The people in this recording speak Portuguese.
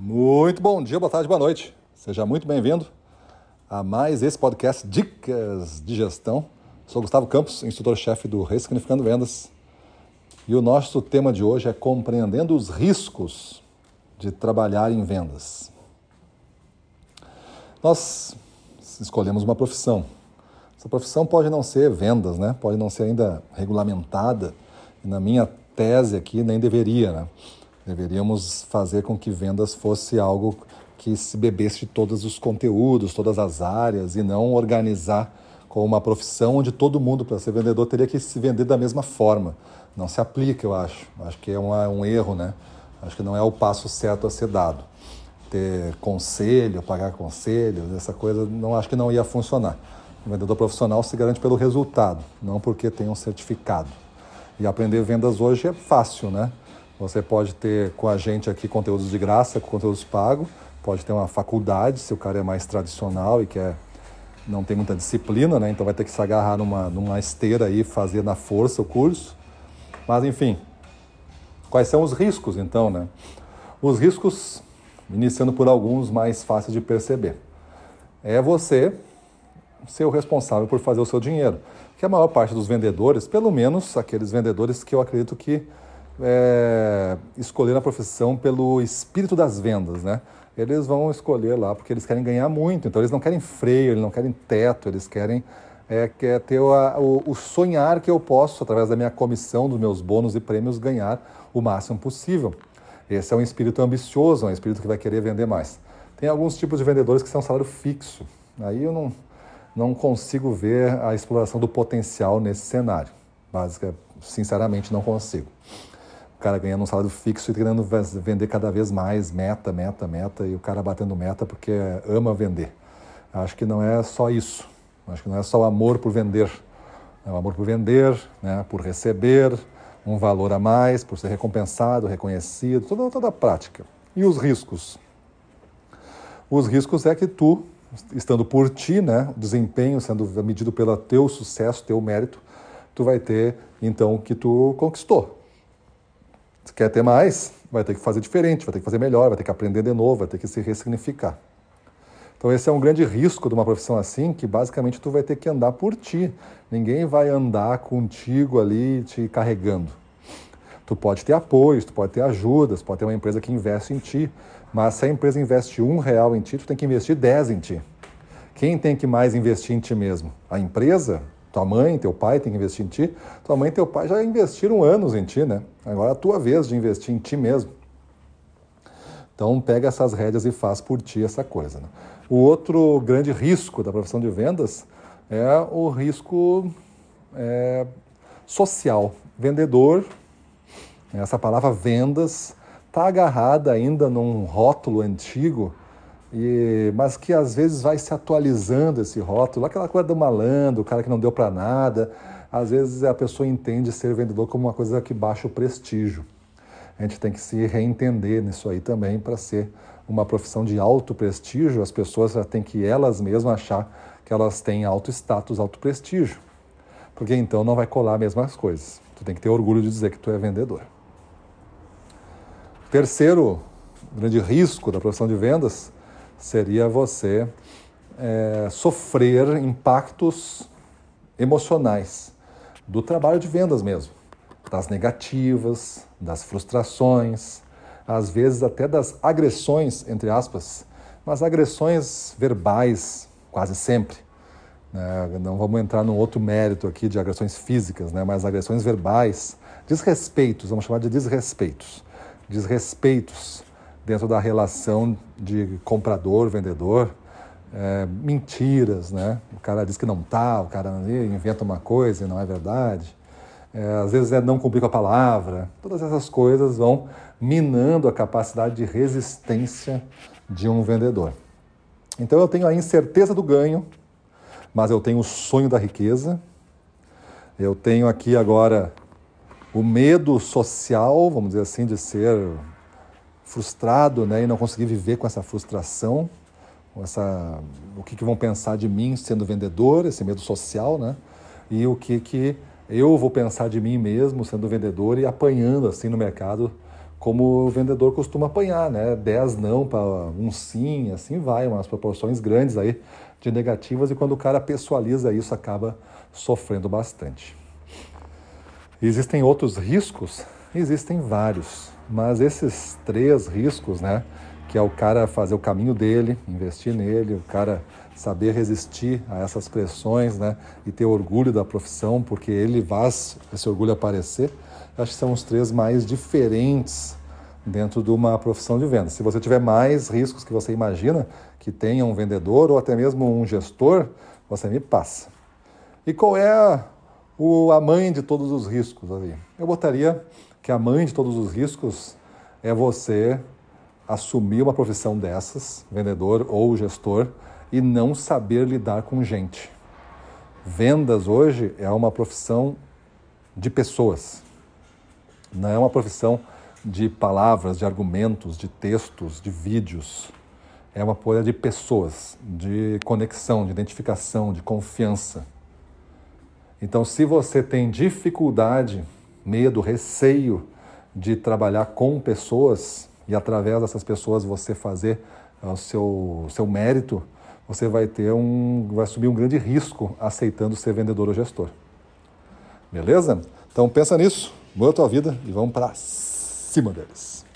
Muito bom dia, boa tarde, boa noite. Seja muito bem-vindo a mais esse podcast Dicas de Gestão. Sou Gustavo Campos, instrutor-chefe do Ressignificando Vendas. E o nosso tema de hoje é compreendendo os riscos de trabalhar em vendas. Nós escolhemos uma profissão. Essa profissão pode não ser vendas, né? Pode não ser ainda regulamentada. Na minha tese aqui nem deveria, né? Deveríamos fazer com que vendas fosse algo que se bebesse de todos os conteúdos, todas as áreas, e não organizar com uma profissão onde todo mundo, para ser vendedor, teria que se vender da mesma forma. Não se aplica, eu acho. Acho que é um, erro, né? Acho que não é o passo certo a ser dado. Ter conselho, pagar conselho, essa coisa, não acho que não ia funcionar. O vendedor profissional se garante pelo resultado, não porque tem um certificado. E aprender vendas hoje é fácil, né? Você pode ter com a gente aqui conteúdos de graça, conteúdos pagos, pode ter uma faculdade, se o cara é mais tradicional e quer não tem muita disciplina, né? Então vai ter que se agarrar numa, numa esteira aí, fazer na força o curso. Mas enfim, quais são os riscos então, né? Os riscos, iniciando por alguns mais fáceis de perceber, é você ser o responsável por fazer o seu dinheiro. Que a maior parte dos vendedores, pelo menos aqueles vendedores que eu acredito que é, escolher a profissão pelo espírito das vendas, né? Eles vão escolher lá porque eles querem ganhar muito, então eles não querem freio, eles não querem teto, eles querem é, quer ter o, o, o, sonhar que eu posso, através da minha comissão, dos meus bônus e prêmios, ganhar o máximo possível. Esse é um espírito ambicioso, é um espírito que vai querer vender mais. Tem alguns tipos de vendedores que são salário fixo. Aí eu não, não consigo ver a exploração do potencial nesse cenário. Básica, sinceramente, não consigo cara ganhando um salário fixo e querendo vender cada vez mais, meta, meta, meta, e o cara batendo meta porque ama vender. Acho que não é só isso. Acho que não é só o amor por vender. É o amor por vender, né, por receber um valor a mais, por ser recompensado, reconhecido, toda, toda a prática. E os riscos? Os riscos é que tu, estando por ti, né, desempenho sendo medido pelo teu sucesso, teu mérito, tu vai ter então o que tu conquistou, se quer ter mais, vai ter que fazer diferente, vai ter que fazer melhor, vai ter que aprender de novo, vai ter que se ressignificar. Então esse é um grande risco de uma profissão assim, que basicamente tu vai ter que andar por ti. Ninguém vai andar contigo ali te carregando. Tu pode ter apoios, tu pode ter ajudas, pode ter uma empresa que investe em ti, mas se a empresa investe um real em ti, tu tem que investir dez em ti. Quem tem que mais investir em ti mesmo? A empresa? Tua mãe, teu pai tem que investir em ti. Tua mãe e teu pai já investiram anos em ti, né? Agora é a tua vez de investir em ti mesmo. Então pega essas rédeas e faz por ti essa coisa. Né? O outro grande risco da profissão de vendas é o risco é, social. Vendedor, essa palavra vendas, está agarrada ainda num rótulo antigo e, mas que às vezes vai se atualizando esse rótulo, aquela coisa do malandro, o cara que não deu para nada. Às vezes a pessoa entende ser vendedor como uma coisa que baixa o prestígio. A gente tem que se reentender nisso aí também para ser uma profissão de alto prestígio. As pessoas já têm que elas mesmas achar que elas têm alto status, alto prestígio. Porque então não vai colar as mesmas coisas. Tu tem que ter orgulho de dizer que tu é vendedor. Terceiro grande risco da profissão de vendas seria você é, sofrer impactos emocionais do trabalho de vendas mesmo, das negativas, das frustrações, às vezes até das agressões, entre aspas, mas agressões verbais, quase sempre. Né? Não vamos entrar num outro mérito aqui de agressões físicas, né? mas agressões verbais, desrespeitos, vamos chamar de desrespeitos. Desrespeitos dentro da relação de comprador-vendedor, é, mentiras, né? O cara diz que não tá, o cara inventa uma coisa e não é verdade. É, às vezes é não cumprir com a palavra. Todas essas coisas vão minando a capacidade de resistência de um vendedor. Então eu tenho a incerteza do ganho, mas eu tenho o sonho da riqueza. Eu tenho aqui agora o medo social, vamos dizer assim, de ser frustrado né, e não conseguir viver com essa frustração, com essa, o que, que vão pensar de mim sendo vendedor, esse medo social, né? E o que, que eu vou pensar de mim mesmo sendo vendedor e apanhando assim no mercado como o vendedor costuma apanhar, né? 10 não para um sim, assim vai, umas proporções grandes aí de negativas e quando o cara pessoaliza isso acaba sofrendo bastante. Existem outros riscos? Existem vários, mas esses três riscos, né, que é o cara fazer o caminho dele, investir nele, o cara saber resistir a essas pressões, né, e ter orgulho da profissão, porque ele faz esse orgulho aparecer, acho que são os três mais diferentes dentro de uma profissão de venda. Se você tiver mais riscos que você imagina que tenha um vendedor ou até mesmo um gestor, você me passa. E qual é o, a mãe de todos os riscos ali? Eu botaria que a mãe de todos os riscos é você assumir uma profissão dessas, vendedor ou gestor, e não saber lidar com gente. Vendas hoje é uma profissão de pessoas, não é uma profissão de palavras, de argumentos, de textos, de vídeos. É uma coisa de pessoas, de conexão, de identificação, de confiança. Então, se você tem dificuldade, medo, receio de trabalhar com pessoas e através dessas pessoas você fazer o seu, seu mérito, você vai ter um, vai assumir um grande risco aceitando ser vendedor ou gestor. Beleza? Então pensa nisso, muda a tua vida e vamos para cima deles.